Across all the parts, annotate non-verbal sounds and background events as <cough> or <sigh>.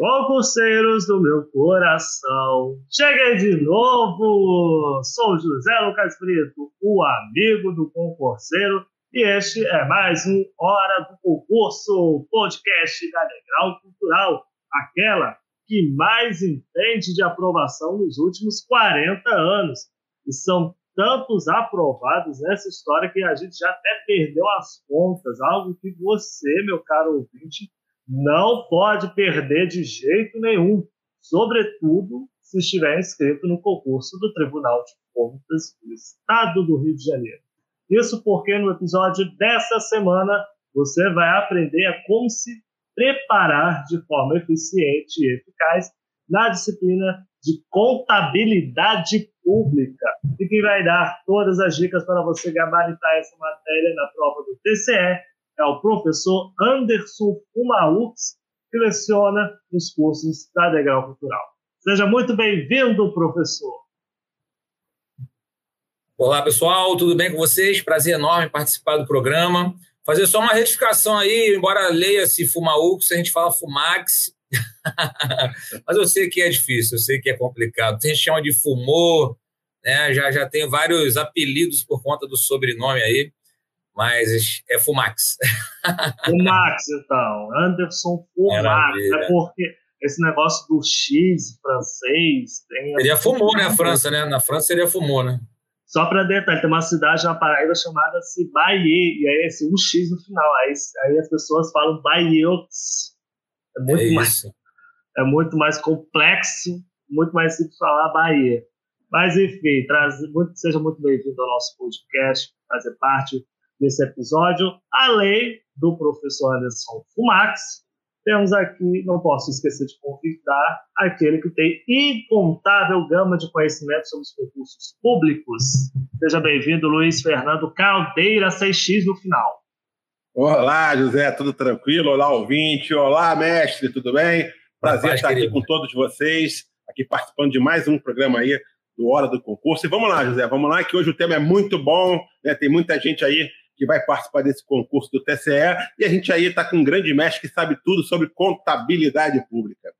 Concurseiros do meu coração, cheguei de novo! Sou José Lucas Brito, o amigo do concurseiro, e este é mais um Hora do Concurso, podcast da Legal Cultural, aquela que mais entende de aprovação nos últimos 40 anos. E são tantos aprovados nessa história que a gente já até perdeu as contas, algo que você, meu caro ouvinte, não pode perder de jeito nenhum, sobretudo se estiver inscrito no concurso do Tribunal de Contas do Estado do Rio de Janeiro. Isso porque no episódio dessa semana você vai aprender a como se preparar de forma eficiente e eficaz na disciplina de contabilidade pública e que vai dar todas as dicas para você gabaritar essa matéria na prova do TCE é o professor Anderson Fumaux, que leciona nos cursos da Degrau Cultural. Seja muito bem-vindo, professor. Olá, pessoal, tudo bem com vocês? Prazer enorme participar do programa. Fazer só uma retificação aí, embora leia-se Fumaux, a gente fala Fumax. <laughs> Mas eu sei que é difícil, eu sei que é complicado. Tem gente chama de Fumor, né? já, já tem vários apelidos por conta do sobrenome aí mas é Fumax. <laughs> Fumax, então. Anderson Fumax. É porque esse negócio do X francês. Tem seria Fumou, né? A França, né? Na França seria Fumou, né? Só para detalhe, tem uma cidade na Paraíba chamada Bahia, e aí esse um X no final. Aí, aí as pessoas falam Baiox. É muito é mais. É muito mais complexo, muito mais simples falar Bahia. Mas, enfim, traz, muito, seja muito bem-vindo ao nosso podcast, fazer parte desse episódio, além do professor Anderson Fumax, temos aqui, não posso esquecer de convidar, aquele que tem incontável gama de conhecimento sobre os concursos públicos. Seja bem-vindo, Luiz Fernando Caldeira, 6x no final. Olá, José, tudo tranquilo? Olá, ouvinte. Olá, mestre, tudo bem? Prazer estar aqui com todos vocês, aqui participando de mais um programa aí do Hora do Concurso. E vamos lá, José, vamos lá, que hoje o tema é muito bom, né? tem muita gente aí que vai participar desse concurso do TCE, e a gente aí está com um grande mestre que sabe tudo sobre contabilidade pública.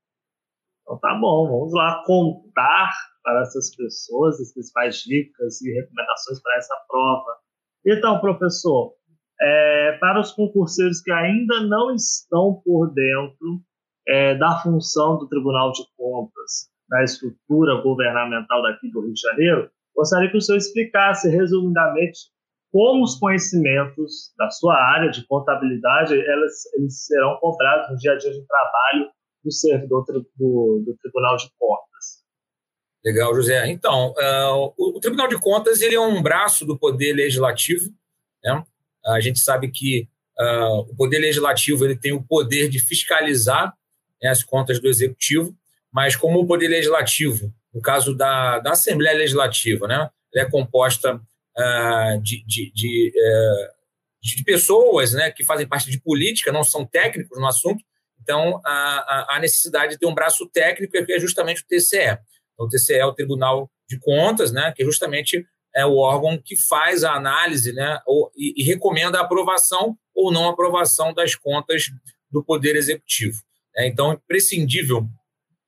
Então tá bom, vamos lá contar para essas pessoas as principais dicas e recomendações para essa prova. Então, professor, é, para os concurseiros que ainda não estão por dentro é, da função do Tribunal de Contas, da estrutura governamental daqui do Rio de Janeiro, gostaria que o senhor explicasse resumidamente como os conhecimentos da sua área de contabilidade elas, eles serão cobrados no dia a dia de trabalho do servidor do, do Tribunal de Contas. Legal, José. Então, uh, o, o, Tribunal de Contas ele é um braço do Poder Legislativo. Né? A gente sabe que uh, o Poder Legislativo ele tem o poder de fiscalizar né, as contas do Executivo, mas como o Poder Legislativo, no caso da, da Assembleia Legislativa, né, é composta de, de, de, uh, de, pessoas né, que fazem parte de política, não são técnicos no assunto, então há, necessidade de ter um braço técnico que é justamente o TCE. Então, o TCE é o Tribunal de Contas, né, que é justamente é o órgão que faz a análise né, ou, e, e recomenda a aprovação ou não aprovação das contas do Poder Executivo. É, então, é imprescindível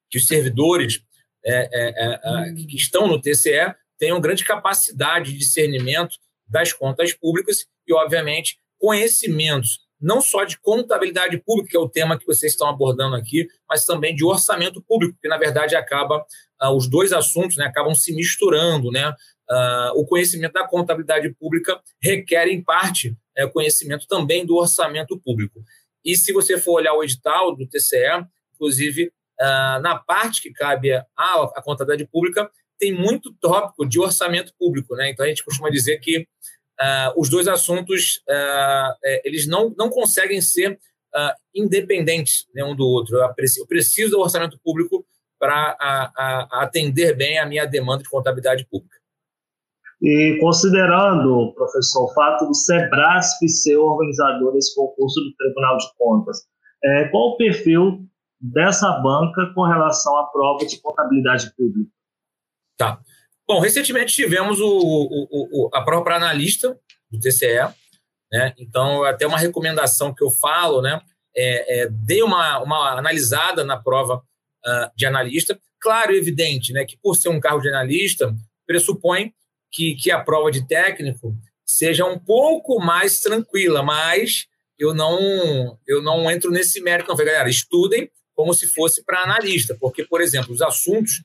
que os servidores é, é, é, que estão no TCE tenham grande capacidade de discernimento das contas públicas e, obviamente, conhecimentos não só de contabilidade pública, que é o tema que vocês estão abordando aqui, mas também de orçamento público, que na verdade acaba uh, os dois assuntos né, acabam se misturando, né? Uh, o conhecimento da contabilidade pública requer, em parte, é, conhecimento também do orçamento público. E se você for olhar o edital do TCE, inclusive, uh, na parte que cabe à contabilidade pública, tem muito tópico de orçamento público, né? Então a gente costuma dizer que uh, os dois assuntos uh, eles não, não conseguem ser uh, independentes né, um do outro. Eu preciso, eu preciso do orçamento público para atender bem a minha demanda de contabilidade pública. E considerando, professor, o fato do SEBRASP ser organizador desse concurso do Tribunal de Contas, é, qual o perfil dessa banca com relação à prova de contabilidade pública? Tá. Bom, recentemente tivemos o, o, o a para analista do TCE, né? Então, até uma recomendação que eu falo, né? É, é, dê uma, uma analisada na prova uh, de analista. Claro e evidente, né? Que por ser um cargo de analista, pressupõe que, que a prova de técnico seja um pouco mais tranquila, mas eu não eu não entro nesse mérito, não. Galera, estudem como se fosse para analista, porque, por exemplo, os assuntos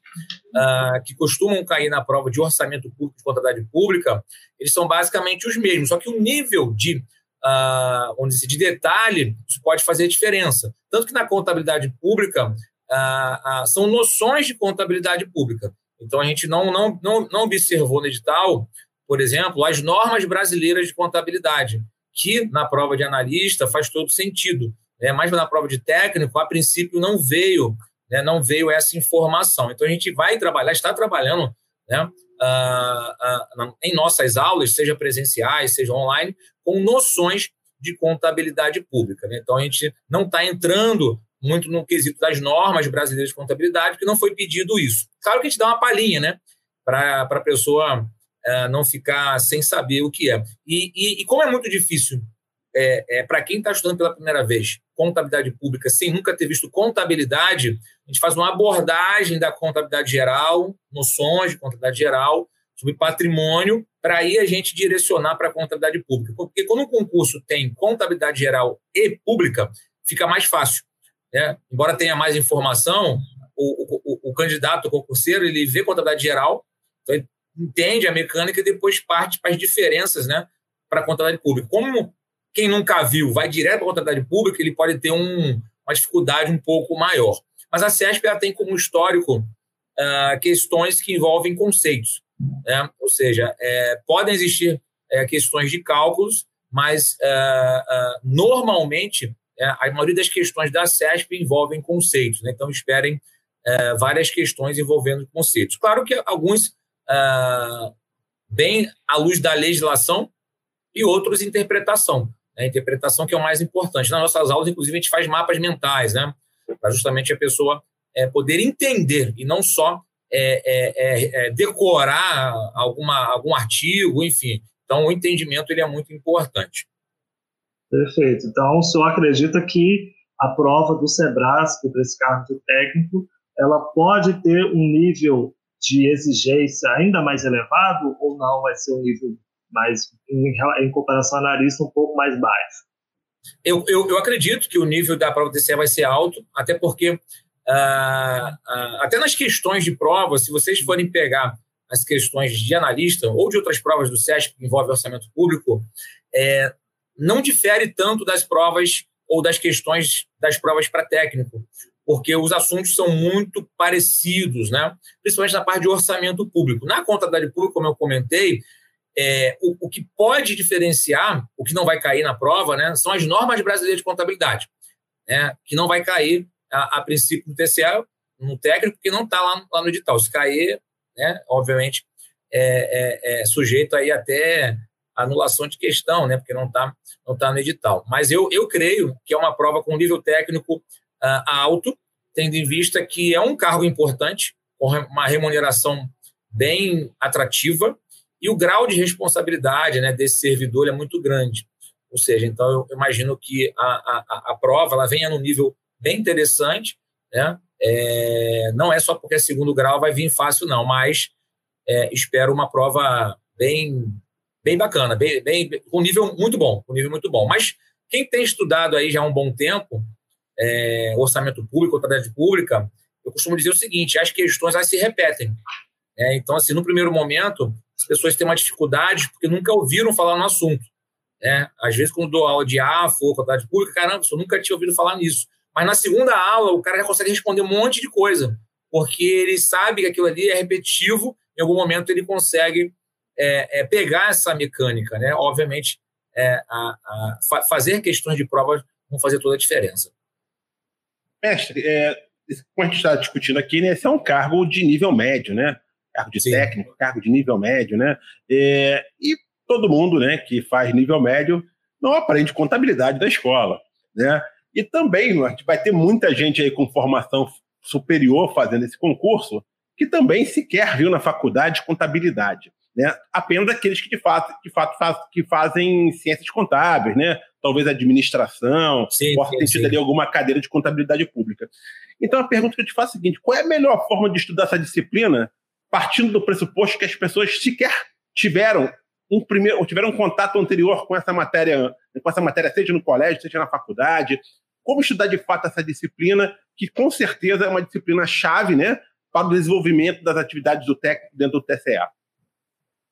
uh, que costumam cair na prova de orçamento público, de contabilidade pública, eles são basicamente os mesmos, só que o nível de, uh, dizer, de detalhe isso pode fazer diferença. Tanto que na contabilidade pública uh, são noções de contabilidade pública. Então, a gente não, não, não, não observou no edital, por exemplo, as normas brasileiras de contabilidade, que na prova de analista faz todo sentido. Né? Mas na prova de técnico, a princípio, não veio, né? não veio essa informação. Então, a gente vai trabalhar, está trabalhando né? Uh, uh, em nossas aulas, seja presenciais, seja online, com noções de contabilidade pública. Né? Então, a gente não está entrando muito no quesito das normas brasileiras de contabilidade, porque não foi pedido isso. Claro que a gente dá uma palhinha, né? Para a pessoa uh, não ficar sem saber o que é. E, e, e como é muito difícil é, é para quem está estudando pela primeira vez contabilidade pública sem nunca ter visto contabilidade, a gente faz uma abordagem da contabilidade geral, noções de contabilidade geral, sobre patrimônio, para aí a gente direcionar para a contabilidade pública. Porque quando um concurso tem contabilidade geral e pública, fica mais fácil. Né? Embora tenha mais informação, o, o, o candidato, o concurseiro, ele vê contabilidade geral, então ele entende a mecânica e depois parte para as diferenças né, para a contabilidade pública. Como quem nunca viu vai direto para a contabilidade pública, ele pode ter um, uma dificuldade um pouco maior. Mas a CESP ela tem como histórico uh, questões que envolvem conceitos. Né? Ou seja, é, podem existir é, questões de cálculos, mas uh, uh, normalmente é, a maioria das questões da CESP envolvem conceitos. Né? Então, esperem é, várias questões envolvendo conceitos. Claro que alguns bem à luz da legislação e outros interpretação. Né? Interpretação que é o mais importante. Nas nossas aulas, inclusive, a gente faz mapas mentais, né? para justamente a pessoa é, poder entender e não só é, é, é, decorar alguma, algum artigo, enfim. Então, o entendimento ele é muito importante. Perfeito. Então, o senhor acredita que a prova do SEBRASP para esse cargo de técnico, ela pode ter um nível de exigência ainda mais elevado ou não vai ser um nível mais, em, em comparação ao analista, um pouco mais baixo? Eu, eu, eu, acredito que o nível da prova do TCE vai ser alto, até porque, uh, uh, até nas questões de prova, se vocês forem pegar as questões de analista ou de outras provas do SESC que envolvem orçamento público, é, não difere tanto das provas ou das questões das provas para técnico, porque os assuntos são muito parecidos, né? principalmente na parte de orçamento público. Na contabilidade pública, como eu comentei, é, o, o, que pode diferenciar, o que não vai cair na prova, né, são as normas brasileiras de contabilidade, né, que não vai cair a, a princípio no TCA, no técnico, porque não está lá, lá, no edital. Se cair, né, obviamente, é, é, é, sujeito aí até anulação de questão, né, porque não está não tá no edital. Mas eu, eu creio que é uma prova com nível técnico uh, alto, tendo em vista que é um cargo importante, com uma remuneração bem atrativa, e o grau de responsabilidade né, desse servidor é muito grande. Ou seja, então eu imagino que a, a, a prova ela venha num nível bem interessante, né? É, não é só porque é segundo grau vai vir fácil, não, mas é, espero uma prova bem, bem bacana, bem, bem, com nível muito bom, com nível muito bom. Mas quem tem estudado aí já há um bom tempo, é, orçamento público, contabilidade pública, eu costumo dizer o seguinte: as questões elas se repetem. É, então, assim, no primeiro momento, as pessoas têm uma dificuldade porque nunca ouviram falar no assunto. Né? Às vezes, quando dou aula de AFO ou contabilidade pública, caramba, eu nunca tinha ouvido falar nisso. Mas na segunda aula, o cara já consegue responder um monte de coisa, porque ele sabe que aquilo ali é repetitivo, em algum momento ele consegue é, é, pegar essa mecânica. Né? Obviamente, é, a, a fa fazer questões de prova vão fazer toda a diferença. Mestre, é, como a gente está discutindo aqui, né, esse é um cargo de nível médio, né? Cargo de Sim. técnico, cargo de nível médio, né? É, e todo mundo, né, que faz nível médio não aprende contabilidade da escola, né? E também vai ter muita gente aí com formação superior fazendo esse concurso que também sequer viu na faculdade contabilidade, né? Apenas aqueles que de fato, de fato faz, que fazem ciências contábeis, né? Talvez administração, sim, possa ter tido ali alguma cadeira de contabilidade pública. Então a pergunta que eu te faço é a seguinte: qual é a melhor forma de estudar essa disciplina partindo do pressuposto que as pessoas sequer tiveram um primeiro, tiveram um contato anterior com essa matéria, com essa matéria, seja no colégio, seja na faculdade. Como estudar de fato essa disciplina, que com certeza é uma disciplina chave, né, para o desenvolvimento das atividades do técnico dentro do TCA.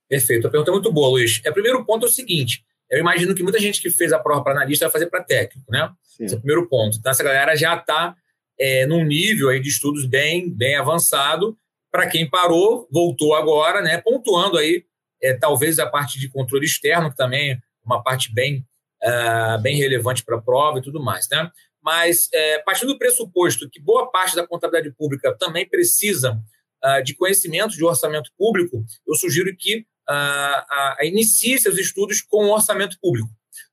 Perfeito, a pergunta é muito boa, Luiz. É, o primeiro ponto é o seguinte: eu imagino que muita gente que fez a prova para analista vai fazer para técnico, né? Sim. Esse é o primeiro ponto. Então, essa galera já está é, num nível aí de estudos bem, bem avançado. Para quem parou, voltou agora, né? Pontuando aí é, talvez a parte de controle externo, que também é uma parte bem, uh, bem relevante para a prova e tudo mais. Né? Mas, é, partindo do pressuposto que boa parte da contabilidade pública também precisa uh, de conhecimento de orçamento público, eu sugiro que uh, inicie seus estudos com o orçamento público.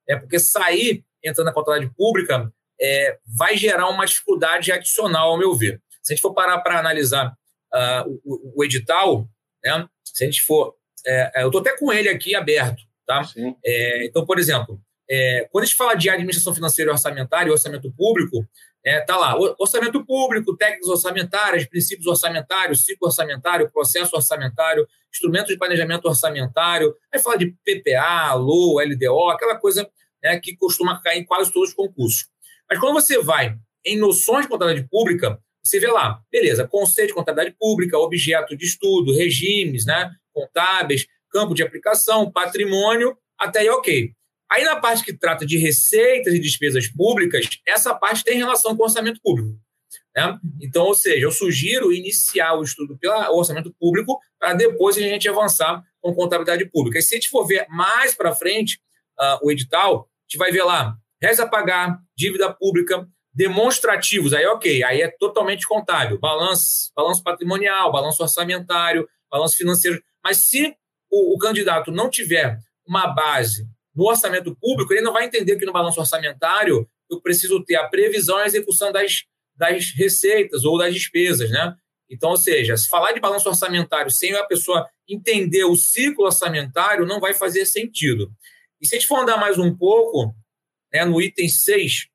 É, porque sair entrando na contabilidade pública é, vai gerar uma dificuldade adicional, ao meu ver. Se a gente for parar para analisar uh, o, o, edital, né, se a gente for é, é, eu estou até com ele aqui aberto. Tá? É, então, por exemplo, é, quando a gente fala de administração financeira e orçamentária e orçamento público, está é, lá, orçamento público, técnicas orçamentárias, princípios orçamentários, ciclo orçamentário, processo orçamentário, instrumentos de planejamento orçamentário, aí fala de PPA, LO, LDO, aquela coisa né, que costuma cair em quase todos os concursos. Mas quando você vai em noções de contabilidade pública, você vê lá, beleza, conceito de contabilidade pública, objeto de estudo, regimes, né, contábeis, campo de aplicação, patrimônio, até aí ok. Aí na parte que trata de receitas e despesas públicas, essa parte tem relação com orçamento público. Né? Então, ou seja, eu sugiro iniciar o estudo pelo orçamento público para depois a gente avançar com contabilidade pública. E se a gente for ver mais para frente uh, o edital, a gente vai ver lá a pagar, dívida pública, demonstrativos, aí ok, aí é totalmente contábil, balanço, balanço patrimonial, balanço orçamentário, balanço financeiro, mas se o, o candidato não tiver uma base no orçamento público, ele não vai entender que no balanço orçamentário eu preciso ter a previsão e a execução das, das receitas ou das despesas, né? Então, ou seja, se falar de balanço orçamentário sem a pessoa entender o ciclo orçamentário, não vai fazer sentido. E se a gente for andar mais um pouco, né, no item 6 do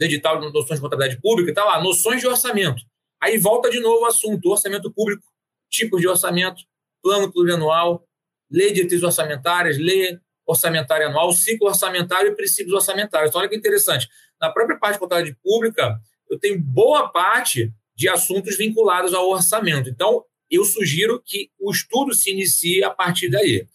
edital de noções de contabilidade pública, está lá, noções de orçamento. Aí volta de novo o assunto, orçamento público, tipos de orçamento, plano plurianual, lei de diretrizes orçamentárias, lei orçamentária anual, ciclo orçamentário e princípios orçamentários. Então, olha que interessante. Na própria parte de contabilidade pública, eu tenho boa parte de assuntos vinculados ao orçamento. Então, eu sugiro que o estudo se inicie a partir daí.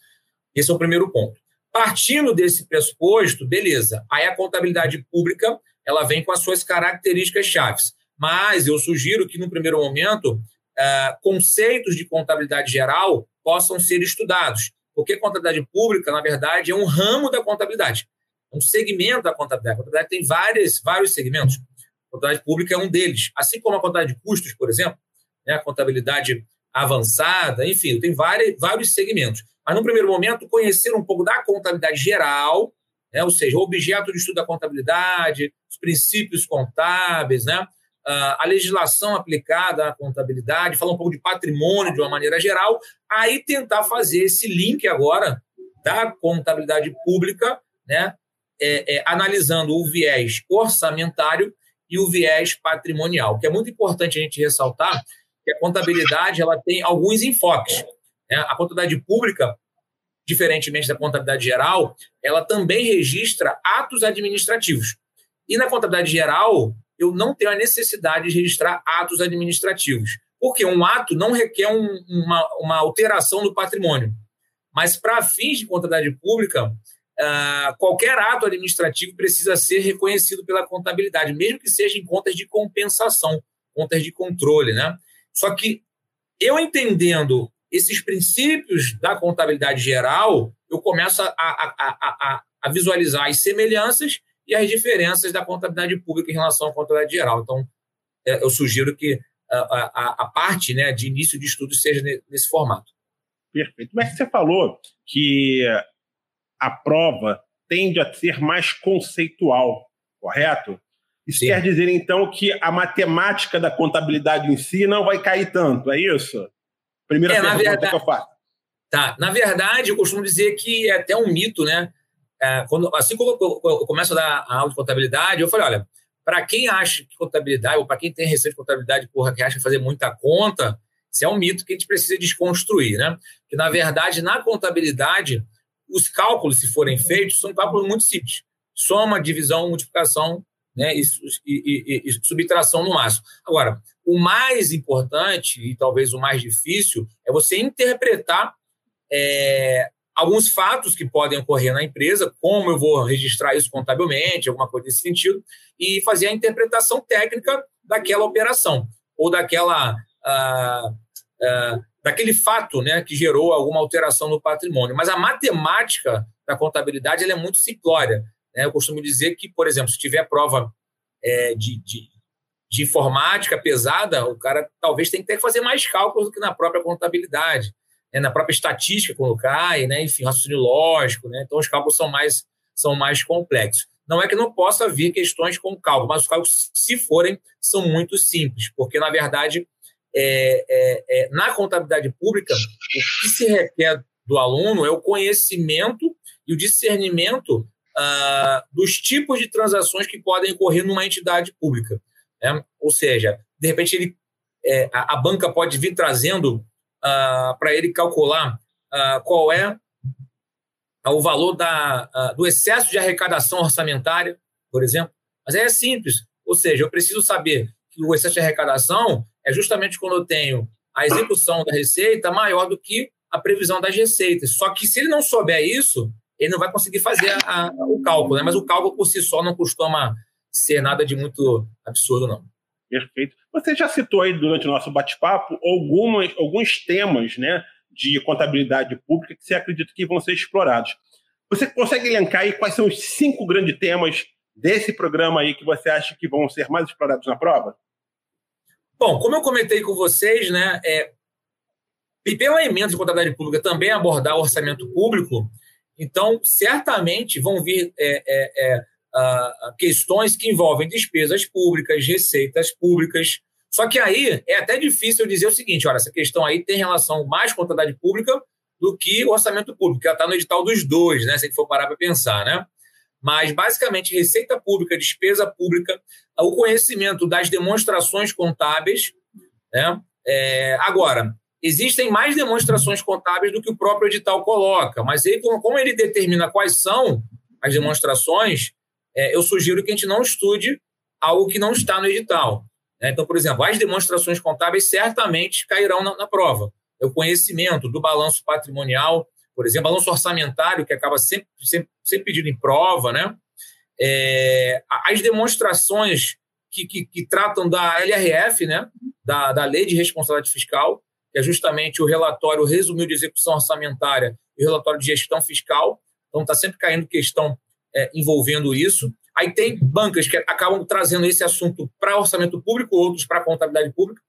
Esse é o primeiro ponto. Partindo desse pressuposto, beleza. Aí a contabilidade pública ela vem com as suas características chaves. Mas eu sugiro que, no primeiro momento, uh, conceitos de contabilidade geral possam ser estudados, porque contabilidade pública, na verdade, é um ramo da contabilidade, um segmento da contabilidade. A contabilidade tem várias, vários segmentos. A contabilidade pública é um deles, assim como a contabilidade de custos, por exemplo, né, a contabilidade avançada, enfim, tem vários, vários segmentos. Mas, no primeiro momento, conhecer um pouco da contabilidade geral, né, ou seja, o objeto de estudo da contabilidade, os princípios contábeis, né, uh, a legislação aplicada à contabilidade, falar um pouco de patrimônio de uma maneira geral, aí tentar fazer esse link agora da contabilidade pública, né, é, é, analisando o viés orçamentário e o viés patrimonial, que é muito importante a gente ressaltar que a contabilidade ela tem alguns enfoques. Né? A contabilidade pública, diferentemente da contabilidade geral, ela também registra atos administrativos. E na contabilidade geral, eu não tenho a necessidade de registrar atos administrativos. Porque um ato não requer um, uma, uma alteração do patrimônio. Mas, para fins de contabilidade pública, uh, qualquer ato administrativo precisa ser reconhecido pela contabilidade, mesmo que seja em contas de compensação, contas de controle. Né? Só que eu entendendo esses princípios da contabilidade geral, eu começo a, a, a, a visualizar as semelhanças e as diferenças da contabilidade pública em relação à contabilidade geral. Então, é, eu sugiro que a, a, a parte né, de início de estudo seja nesse formato. Perfeito. Mas você falou que a prova tende a ser mais conceitual, correto? Isso Sim. quer dizer, então, que a matemática da contabilidade em si não vai cair tanto, é isso? Primeira é, pergunta verdade, que eu faço. Tá. Na verdade, eu costumo dizer que é até um mito, né? É, quando, assim como eu, eu, começo a dar a aula de contabilidade, eu falei, olha, para quem acha que contabilidade, ou para quem tem receita de contabilidade, porra, que acha fazer muita conta, isso é um mito que a gente precisa desconstruir, né? Que, na verdade, na contabilidade, os cálculos, se forem feitos, são cálculos muito simples. Soma, divisão, multiplicação né, e, e, e, e subtração no máximo. Agora, o mais importante, e talvez o mais difícil, é você interpretar é, alguns fatos que podem ocorrer na empresa, como eu vou registrar isso contabilmente, alguma coisa desse sentido, e fazer a interpretação técnica daquela operação ou daquela ah, ah, daquele fato, né, que gerou alguma alteração no patrimônio. Mas a matemática da contabilidade é muito simplória. Né? Eu costumo dizer que, por exemplo, se tiver prova é, de, de, de informática pesada, o cara talvez tenha que fazer mais cálculos do que na própria contabilidade né, na própria estatística quando cai, né, enfim, raciocínio lógico, né, então os cálculos são mais, são mais complexos. Não é que não possa vir questões com cálculo, mas os cálculos, se forem, são muito simples, porque, na verdade, é, é, é, na contabilidade pública, o que se requer do aluno é o conhecimento e o discernimento ah, dos tipos de transações que podem ocorrer numa entidade pública. Né? Ou seja, de repente, ele, é, a, a banca pode vir trazendo uh, para ele calcular uh, qual é o valor da, uh, do excesso de arrecadação orçamentária, por exemplo. Mas é simples, ou seja, eu preciso saber que o excesso de arrecadação é justamente quando eu tenho a execução da receita maior do que a previsão das receitas. Só que se ele não souber isso, ele não vai conseguir fazer a, a, o cálculo, né? mas o cálculo por si só não costuma ser nada de muito absurdo, não. Perfeito. Você já citou aí durante o nosso bate-papo algumas, alguns temas né, de contabilidade pública que você acredita que vão ser explorados. Você consegue elencar aí quais são os cinco grandes temas desse programa aí que você acha que vão ser mais explorados na prova? Bom, como eu comentei com vocês, né, é, e pelo elemento de contabilidade pública também abordar o orçamento público, então certamente vão vir é, é, é uh, questões que envolvem despesas públicas, receitas públicas. Só que aí é até difícil dizer o seguinte: olha, essa questão aí tem relação mais com a contabilidade pública do que o orçamento público, que ela está no edital dos dois, né? Se a gente for parar para pensar, né? Mas, basicamente, receita pública, despesa pública, o conhecimento das demonstrações contábeis. Né? É, agora, existem mais demonstrações contábeis do que o próprio edital coloca, mas aí, como ele determina quais são as demonstrações, é, eu sugiro que a gente não estude algo que não está no edital. Né? Então, por exemplo, as demonstrações contábeis certamente cairão na, na prova. O conhecimento do balanço patrimonial, por exemplo, balanço orçamentário, que acaba sempre, sempre, sempre pedido em prova, né? É, as demonstrações que, que, que, tratam da LRF, né? Da, da Lei de Responsabilidade Fiscal, que é justamente o relatório resumido de execução orçamentária e o relatório de gestão fiscal. Então, está sempre caindo questão é, envolvendo isso. Aí tem bancas que acabam trazendo esse assunto para orçamento público, outros para contabilidade pública.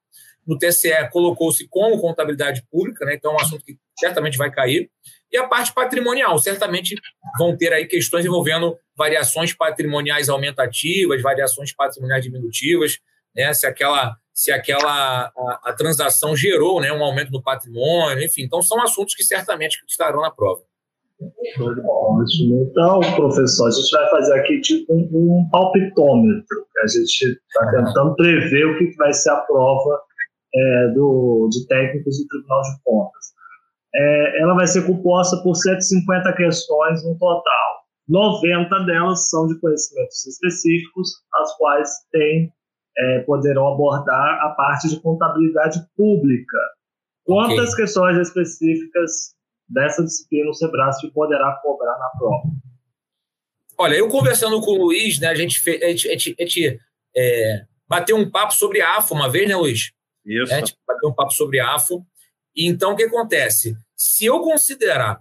No TCE colocou-se como contabilidade pública, né? então é um assunto que certamente vai cair. E a parte patrimonial, certamente vão ter aí questões envolvendo variações patrimoniais aumentativas, variações patrimoniais diminutivas, né? se aquela, se aquela a, a transação gerou né? um aumento no patrimônio, enfim. Então são assuntos que certamente estarão na prova. Ótimo. Então, professor, a gente vai fazer aqui tipo um, um palpitômetro. A gente está tentando prever o que vai ser a prova é, do, de técnicos do Tribunal de Contas. É, ela vai ser composta por 150 questões no total. 90 delas são de conhecimentos específicos, as quais tem, é, poderão abordar a parte de contabilidade pública. Quantas okay. questões específicas dessa disciplina o Sebrasp poderá cobrar na prova. Olha, eu conversando com o Luiz, né, a gente, fez, a gente, a gente, a gente é, bateu um papo sobre a AFO uma vez, né, Luiz? Isso. É, a gente bateu um papo sobre a AFO. E então, o que acontece? Se eu considerar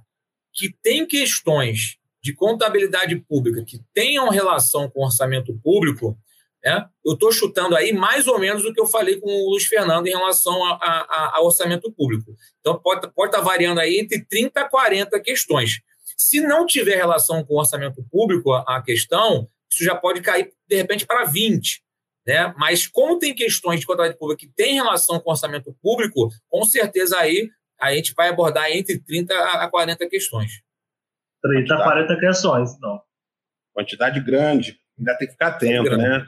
que tem questões de contabilidade pública que tenham relação com orçamento público, né? eu estou chutando aí mais ou menos o que eu falei com o Luiz Fernando em relação a, a, a orçamento público. Então, pode, pode estar tá variando aí entre 30 a 40 questões. Se não tiver relação com o orçamento público a, a questão, isso já pode cair, de repente, para 20. Né? Mas como tem questões de contabilidade pública que tem relação com o orçamento público, com certeza aí a gente vai abordar entre 30 a 40 questões. 30 a 40 questões, então. Quantidade grande, ainda tem que ficar atento, né?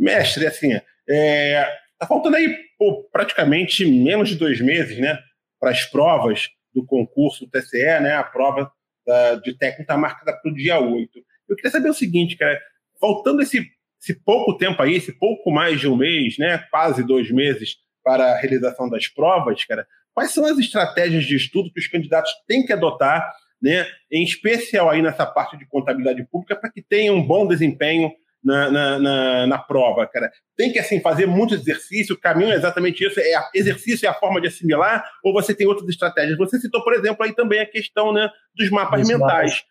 Mestre, assim, é, tá faltando aí pô, praticamente menos de dois meses, né? Para as provas do concurso TCE, né? A prova da, de técnico está marcada para o dia 8. Eu queria saber o seguinte, cara, faltando esse, esse pouco tempo aí, esse pouco mais de um mês, né? Quase dois meses para a realização das provas, cara, quais são as estratégias de estudo que os candidatos têm que adotar, né, em especial aí nessa parte de contabilidade pública, para que tenham um bom desempenho na, na, na, na, prova, cara. Tem que, assim, fazer muito exercício, o caminho é exatamente isso, é exercício é a forma de assimilar, ou você tem outras estratégias? Você citou, por exemplo, aí também a questão né, dos mapas mentais. Mapas.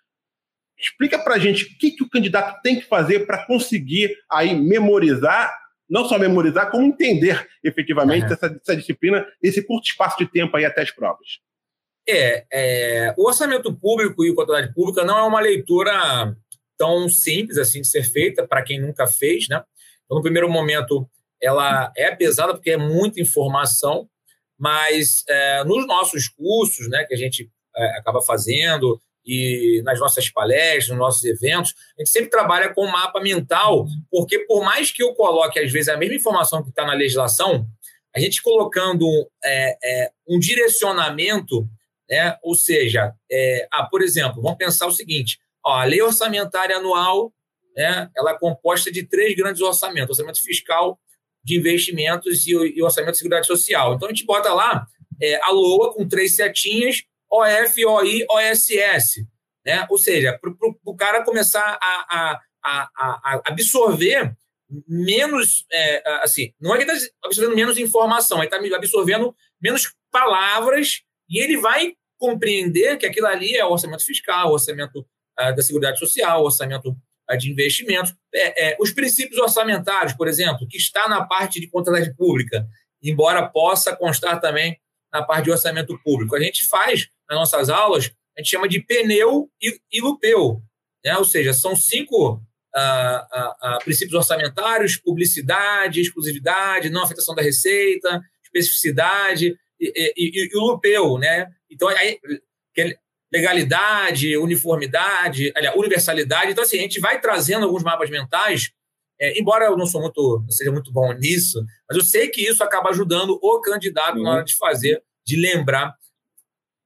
Explica para gente o que, que o candidato tem que fazer para conseguir aí memorizar não só memorizar, como entender efetivamente uhum. essa, essa, disciplina, esse curto espaço de tempo aí até as provas. É, é, o orçamento público e a contabilidade pública não é uma leitura tão simples assim de ser feita para quem nunca fez, né? Então, no primeiro momento, ela é pesada porque é muita informação, mas é, nos nossos cursos, né, que a gente é, acaba fazendo, e nas nossas palestras, nos nossos eventos, a gente sempre trabalha com mapa mental, porque por mais que eu coloque, às vezes, a mesma informação que está na legislação, a gente colocando é, é, um direcionamento, né? ou seja, é, ah, por exemplo, vamos pensar o seguinte: ó, a lei orçamentária anual né, ela é composta de três grandes orçamentos: orçamento fiscal, de investimentos e, e orçamento de seguridade social. Então a gente bota lá é, a LOA com três setinhas OF, OI, OSS. Né? Ou seja, para o cara começar a, a, a, absorver menos, é, assim, não é que ele está absorvendo menos informação, ele está absorvendo menos palavras e ele vai compreender que aquilo ali é orçamento fiscal, orçamento da seguridade social, orçamento uh, de investimentos. É, é, os princípios orçamentários, por exemplo, que está na parte de contabilidade pública, embora possa constar também na parte de orçamento público. A gente faz nas nossas aulas, a gente chama de pneu e, e lupeu. Né? Ou seja, são cinco ah, ah, ah, princípios orçamentários, publicidade, exclusividade, não afetação da receita, especificidade e, e, e o lupeu. Né? Então, aí, legalidade, uniformidade, aliás, universalidade. Então, assim, a gente vai trazendo alguns mapas mentais, é, embora eu não sou muito, não seja muito bom nisso, mas eu sei que isso acaba ajudando o candidato uhum. na hora de fazer, de lembrar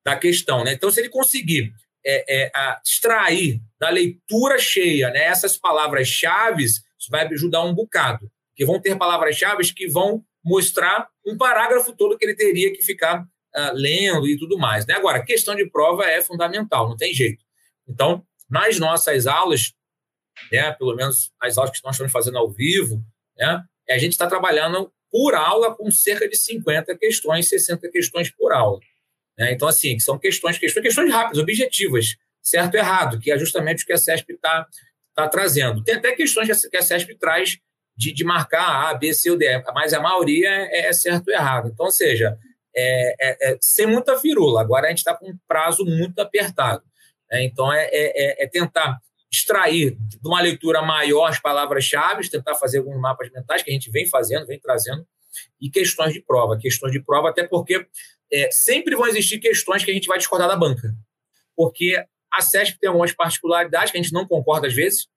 da questão. Né? Então, se ele conseguir é, é, extrair da leitura cheia né, essas palavras-chave, isso vai ajudar um bocado. Porque vão ter palavras-chave que vão mostrar um parágrafo todo que ele teria que ficar uh, lendo e tudo mais. Né? Agora, questão de prova é fundamental, não tem jeito. Então, nas nossas aulas, né, pelo menos as aulas que nós estamos fazendo ao vivo, né, a gente está trabalhando por aula com cerca de 50 questões, 60 questões por aula. Né? Então, assim, são questões, questões, questões rápidas, objetivas, certo e errado, que é justamente o que a CESP está tá trazendo. Tem até questões que a CESP traz de, de marcar A, B, C ou D, mas a maioria é, é certo e errado. Então, ou seja, é, é, é sem muita firula. Agora a gente está com um prazo muito apertado. Né? Então, é, é, tentar extrair de uma leitura maior as palavras-chave, tentar fazer alguns mapas mentais que a gente vem fazendo, vem trazendo, e questões de prova. Questões de prova, até porque é, sempre vão existir questões que a gente vai discordar da banca. Porque a SESP tem algumas particularidades que a gente não concorda às vezes,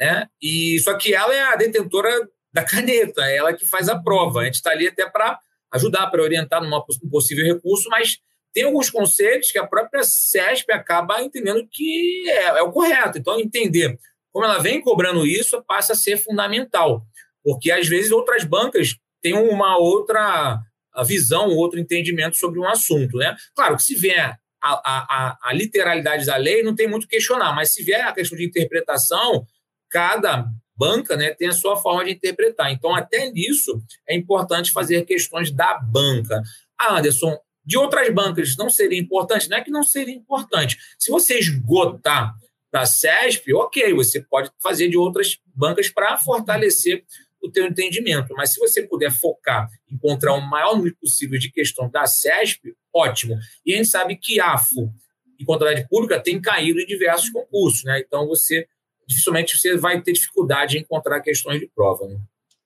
né? E só que ela é a detentora da caneta, ela que faz a prova. A gente está ali até para ajudar, para orientar num possível recurso, mas tem alguns conceitos que a própria SESP acaba entendendo que é, é o correto. Então, entender como ela vem cobrando isso passa a ser fundamental, porque às vezes outras bancas têm uma outra visão, outro entendimento sobre um assunto. Né? Claro que se vier a, a, a, literalidade da lei, não tem muito questionar, mas se vier a questão de interpretação, cada banca né, tem a sua forma de interpretar. Então, até nisso, é importante fazer questões da banca. Ah, Anderson, de outras bancas não seria importante? Não é que não seria importante. Se você esgotar da CESP, ok, você pode fazer de outras bancas para fortalecer o teu entendimento. Mas se você puder focar, encontrar o maior número possível de questão da CESP, ótimo. E a gente sabe que AFO e contabilidade pública tem caído em diversos concursos, né? Então você dificilmente você vai ter dificuldade em encontrar questões de prova. Né?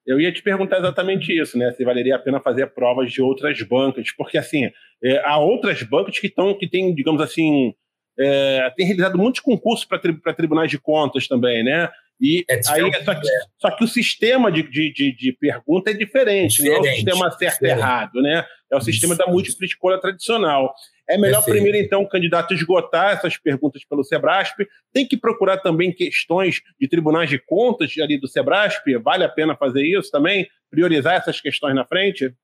Eu ia te perguntar exatamente isso, né? Se valeria a pena fazer provas de outras bancas, porque assim é, há outras bancas que estão que têm, digamos assim, é, tem realizado muitos concursos para tri, tribunais de contas também, né? E é aí, só que, só, que, o sistema de, de, de, de pergunta é diferente, diferente, não é o sistema certo e errado, né? É o sistema Isso. da múltipla escolha tradicional. É melhor Perfeito. primeiro, então, o candidato esgotar essas perguntas pelo Sebrasp. Tem que procurar também questões de tribunais de contas ali do Sebrasp. Vale a pena fazer isso também? Priorizar essas questões na frente?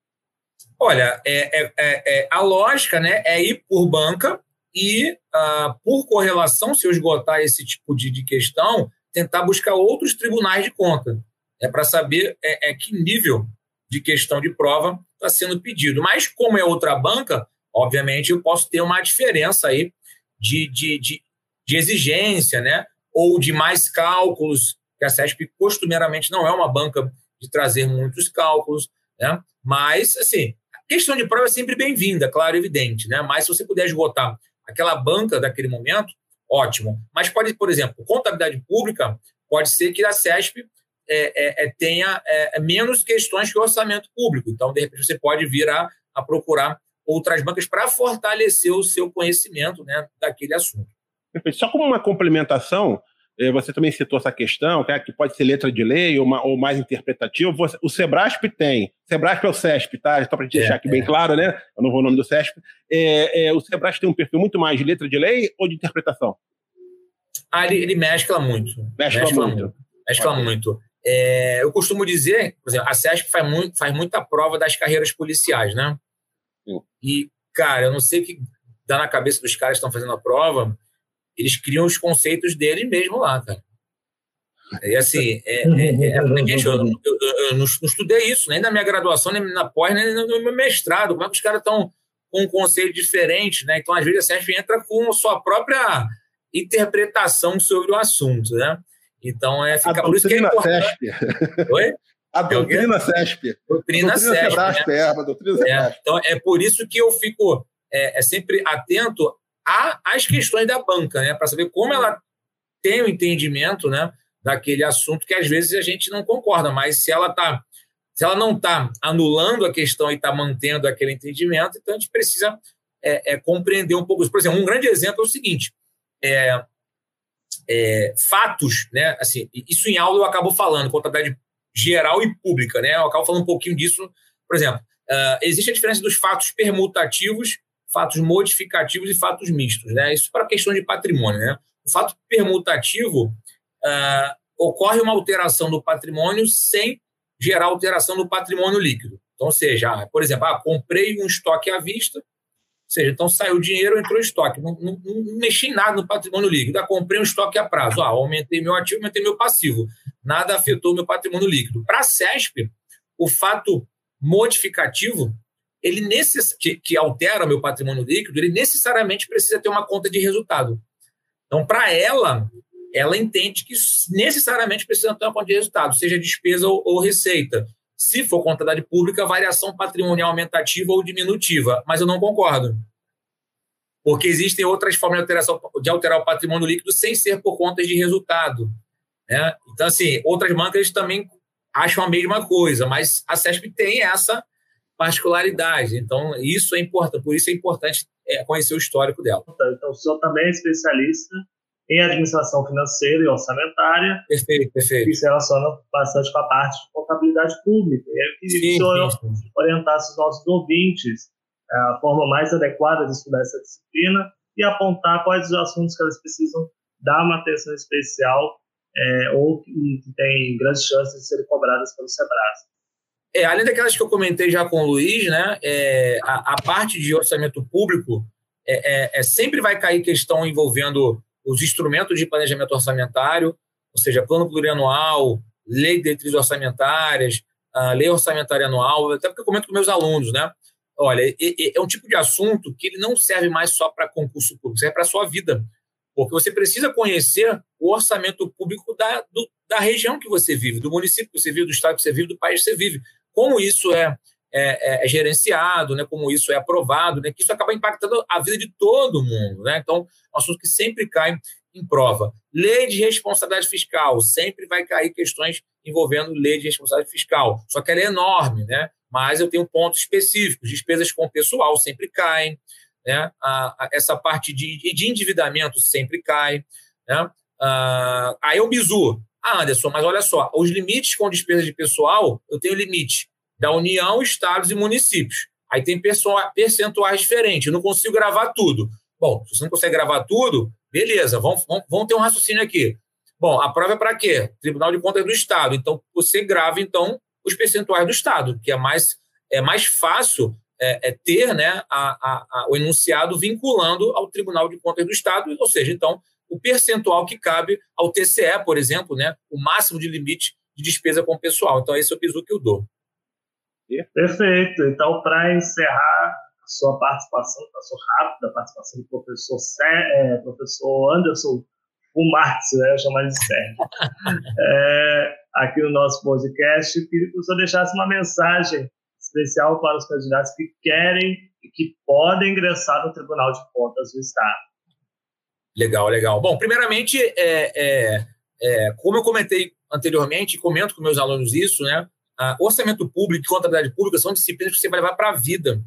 Olha, é, é, é, é a lógica né, é ir por banca e, uh, por correlação, se eu esgotar esse tipo de, de questão, tentar buscar outros tribunais de conta. É para saber é, é, que nível de questão de prova está sendo pedido. Mas, como é outra banca, obviamente eu posso ter uma diferença aí de, de, de, de exigência, né? ou de mais cálculos, que a CESP costumeiramente não é uma banca de trazer muitos cálculos, né? mas, assim, a questão de prova é sempre bem-vinda, claro, evidente, né? mas se você puder esgotar aquela banca daquele momento, ótimo. Mas pode, por exemplo, contabilidade pública, pode ser que a CESP é, é, é tenha é, é, menos questões que o orçamento público. Então, de repente, você pode vir a, a procurar outras bancas para fortalecer o seu conhecimento né, daquele assunto. Perfeito. Só como uma complementação, você também citou essa questão, que pode ser letra de lei ou, ou mais interpretativo. O Sebrasp tem. Sebrasp é o CESP, tá? Só para deixar é, aqui bem é. claro, né? Eu não vou o nome do CESP. É, é, o Sebrasp tem um perfil muito mais de letra de lei ou de interpretação? Ah, ele, ele mescla muito. Mescla, mescla muito. muito. Mescla muito. É, eu costumo dizer, por exemplo, a CESP faz, muito, faz muita prova das carreiras policiais, né? Sim. E, cara, eu não sei o que dá na cabeça dos caras que estão fazendo a prova, eles criam os conceitos deles mesmo lá, cara. E assim, é, é, é, gente, eu, eu, eu, eu, não estudei isso, nem na minha graduação, nem na pós, nem no meu mestrado. Como é que os caras estão com um conceito diferente, né? Então, às vezes, a CESP entra com a sua própria interpretação sobre o assunto, né? Então, é, fica a por isso que é CESP. Oi? A doutrina CESP. Doutrina, doutrina CESP. Né? é, a doutrina é, então, é por isso que eu fico é, é sempre atento às questões da banca, né? Para saber como ela tem o entendimento, né? Daquele assunto que às vezes a gente não concorda, mas se ela tá, se ela não está anulando a questão e está mantendo aquele entendimento, então a gente precisa é, é, compreender um pouco isso. Por exemplo, um grande exemplo é o seguinte: é, é, fatos, né? Assim, isso em aula eu acabo falando, contabilidade geral e pública, né? Eu acabo falando um pouquinho disso. Por exemplo, uh, existe a diferença dos fatos permutativos, fatos modificativos e fatos mistos, né? Isso para questão de patrimônio, né? O fato permutativo uh, ocorre uma alteração do patrimônio sem gerar alteração do patrimônio líquido. Então, seja, ah, por exemplo, ah, comprei um estoque à vista, ou seja, então saiu dinheiro, entrou estoque. Não, não, não mexi em nada no patrimônio líquido. Ah, comprei um estoque a prazo. Ah, aumentei meu ativo, aumentei meu passivo. Nada afetou meu patrimônio líquido. Para a CESP, o fato modificativo, ele necess... que, que altera meu patrimônio líquido, ele necessariamente precisa ter uma conta de resultado. Então, para ela, ela entende que necessariamente precisa ter uma conta de resultado, seja despesa ou, ou receita. Se for contabilidade pública, variação patrimonial aumentativa ou diminutiva. Mas eu não concordo. Porque existem outras formas de, alteração, de alterar o patrimônio líquido sem ser por contas de resultado. Né? Então, assim, outras bancas também acham a mesma coisa, mas a CESP tem essa particularidade. Então, isso é importante, por isso é importante é, conhecer o histórico dela. Então, o senhor também é especialista em administração financeira e orçamentária. Perfeito, perfeito. Que se relaciona bastante com a parte de contabilidade pública. Eu queria que o senhor sim, orientasse os nossos ouvintes é, a forma mais adequada de estudar essa disciplina e apontar quais os assuntos que elas precisam dar uma atenção especial é, ou que, tem grandes chances de serem cobradas pelo SEBRAS. É, além daquelas que eu comentei já com o Luiz, né, é, a, a, parte de orçamento público é, é, é sempre vai cair questão envolvendo os instrumentos de planejamento orçamentário, ou seja, plano plurianual, lei de diretrizes orçamentárias, lei orçamentária anual, até porque eu comento com meus alunos, né? Olha, é, é um tipo de assunto que ele não serve mais só para concurso público, serve para a sua vida. Porque você precisa conhecer o orçamento público da, do, da região que você vive, do município que você vive, do estado que você vive, do país que você vive. Como isso é, é, é, é gerenciado, né? como isso é aprovado, né? que isso acaba impactando a vida de todo mundo. Né? Então, é um assunto que sempre cai em prova. Lei de responsabilidade fiscal, sempre vai cair questões envolvendo lei de responsabilidade fiscal. Só que ela é enorme, né? mas eu tenho pontos específicos. Despesas com pessoal sempre caem, né? a, a, essa parte de, de endividamento sempre cai. Né? Ah, aí o bizu. Ah, Anderson, mas olha só, os limites com despesas de pessoal, eu tenho limite da União, estados e municípios. Aí tem percentuais diferentes, eu não consigo gravar tudo. Bom, se você não consegue gravar tudo, beleza, vamos, vamos, vamos ter um raciocínio aqui. Bom, a prova é para quê? Tribunal de Contas do Estado. Então, você grava, então, os percentuais do Estado, que é mais, é mais fácil é, é ter né, a, a, a, o enunciado vinculando ao Tribunal de Contas do Estado, ou seja, então, o percentual que cabe ao TCE, por exemplo, né, o máximo de limite de despesa com o pessoal. Então, esse é o piso que eu dou. Perfeito. Então, para encerrar a sua participação, a sua rápida participação do professor, é, professor Anderson o né, eu chamar de Sérgio, <laughs> é, aqui no nosso podcast, queria que o senhor deixasse uma mensagem especial para os candidatos que querem e que podem ingressar no Tribunal de Contas do Estado. Legal, legal. Bom, primeiramente, é, é, é, como eu comentei anteriormente, comento com meus alunos isso, né? Ah, orçamento público e contabilidade pública são disciplinas que você vai levar para a vida,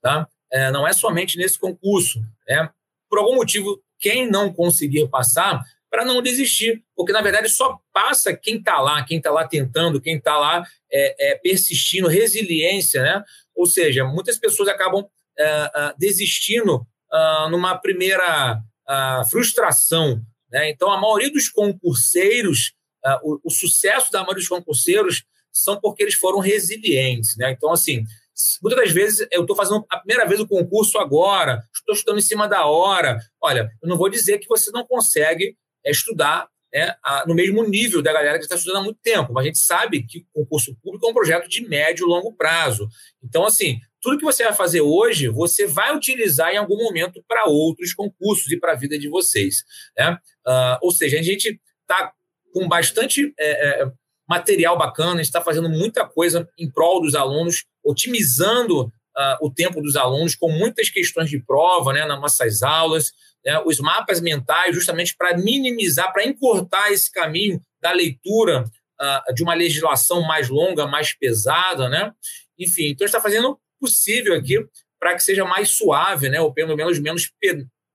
tá? É, não é somente nesse concurso. Né? Por algum motivo, quem não conseguir passar, para não desistir, porque na verdade só passa quem está lá, quem está lá tentando, quem está lá é, é, persistindo, resiliência, né? Ou seja, muitas pessoas acabam é, é desistindo ah, numa primeira ah, frustração, né? Então a maioria dos concurseiros, ah, o, o, sucesso da maioria dos concurseiros são porque eles foram resilientes, né? Então assim, muitas das vezes eu estou fazendo a primeira vez o concurso agora, estou estudando em cima da hora. Olha, eu não vou dizer que você não consegue é estudar né, a, no mesmo nível da galera que está estudando há muito tempo. Mas a gente sabe que o concurso público é um projeto de médio e longo prazo. Então, assim, tudo que você vai fazer hoje, você vai utilizar em algum momento para outros concursos e para a vida de vocês. Né? Uh, ou seja, a gente está com bastante é, é, material bacana, está fazendo muita coisa em prol dos alunos, otimizando uh, o tempo dos alunos, com muitas questões de prova né, nas nossas aulas né, os mapas mentais, justamente para minimizar, para encurtar esse caminho da leitura uh, de uma legislação mais longa, mais pesada, né? Enfim, então está fazendo possível aqui para que seja mais suave, né? Ou pelo menos menos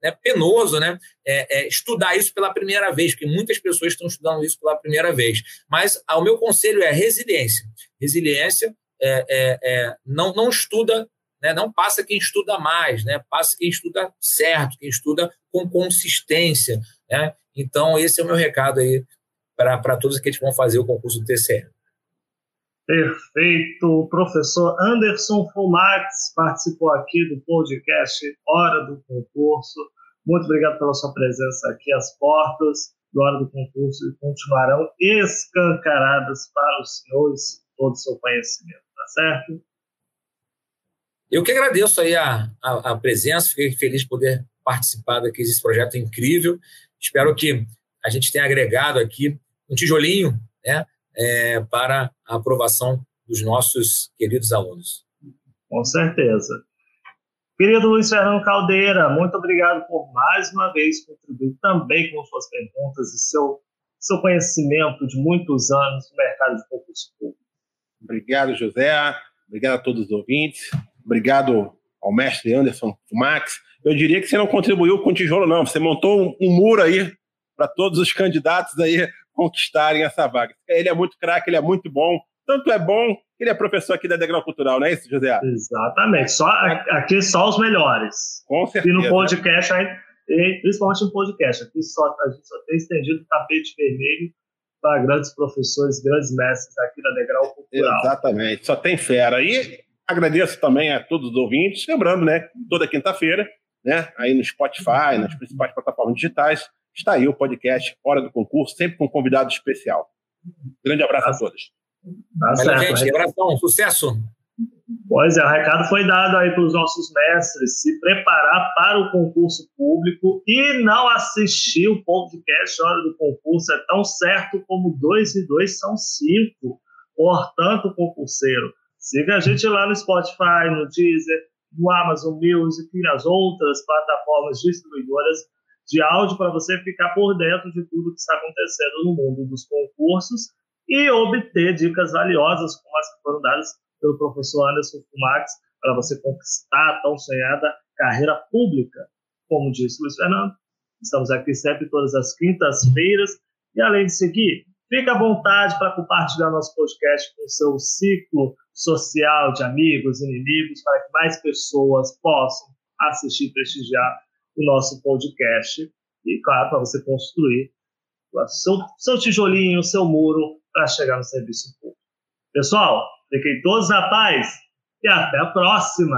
né, penoso, né? É, é, estudar isso pela primeira vez, porque muitas pessoas estão estudando isso pela primeira vez. Mas o meu conselho é resiliência. Resiliência é, é, é não, não estuda né? Não passa quem estuda mais, né? passa quem estuda certo, quem estuda com consistência. Né? Então, esse é o meu recado aí para todos aqueles que vão fazer o concurso do TCE. Perfeito. O professor Anderson Fumax participou aqui do podcast Hora do Concurso. Muito obrigado pela sua presença aqui. As portas do Hora do Concurso continuarão escancaradas para os senhores todo o seu conhecimento, tá certo? Eu que agradeço aí a, a, a presença, fiquei feliz de poder participar daqui desse projeto incrível. Espero que a gente tenha agregado aqui um tijolinho né, é, para a aprovação dos nossos queridos alunos. Com certeza. Querido Luiz Fernando Caldeira, muito obrigado por mais uma vez contribuir também com suas perguntas e seu, seu conhecimento de muitos anos no mercado de concurso público. Obrigado, José. Obrigado a todos os ouvintes. Obrigado ao mestre Anderson Max. Eu diria que você não contribuiu com tijolo, não. Você montou um, um muro aí para todos os candidatos aí conquistarem essa vaga. Ele é muito craque, ele é muito bom. Tanto é bom que ele é professor aqui da Degrau Cultural, não é isso, José? Exatamente. Só, aqui só os melhores. Com certeza. E no podcast, principalmente no podcast, aqui só, a gente só tem estendido o tapete vermelho para grandes professores, grandes mestres aqui da Degrau Cultural. Exatamente. Só tem fera. E Agradeço também a todos os ouvintes. Lembrando, né, toda quinta-feira, né, aí no Spotify, nas principais plataformas digitais, está aí o podcast Hora do Concurso, sempre com um convidado especial. Grande abraço a todos. Tá Valeu, gente. Abração, sucesso. Pois é, o recado foi dado aí para os nossos mestres se preparar para o concurso público e não assistir o podcast Hora do Concurso. É tão certo como dois e dois são cinco. Portanto, concurseiro, siga a gente lá no Spotify, no Deezer, no Amazon Music e nas outras plataformas distribuidoras de áudio para você ficar por dentro de tudo que está acontecendo no mundo dos concursos e obter dicas valiosas como as que foram dadas pelo professor Anderson Fumax para você conquistar a tão sonhada carreira pública. Como disse Luiz Fernando, estamos aqui sempre todas as quintas-feiras e além de seguir, fique à vontade para compartilhar nosso podcast com o seu ciclo social de amigos, inimigos, para que mais pessoas possam assistir e prestigiar o nosso podcast. E, claro, para você construir seu, seu tijolinho, seu muro para chegar no serviço público. Pessoal, Fiquem todos na paz e até a próxima!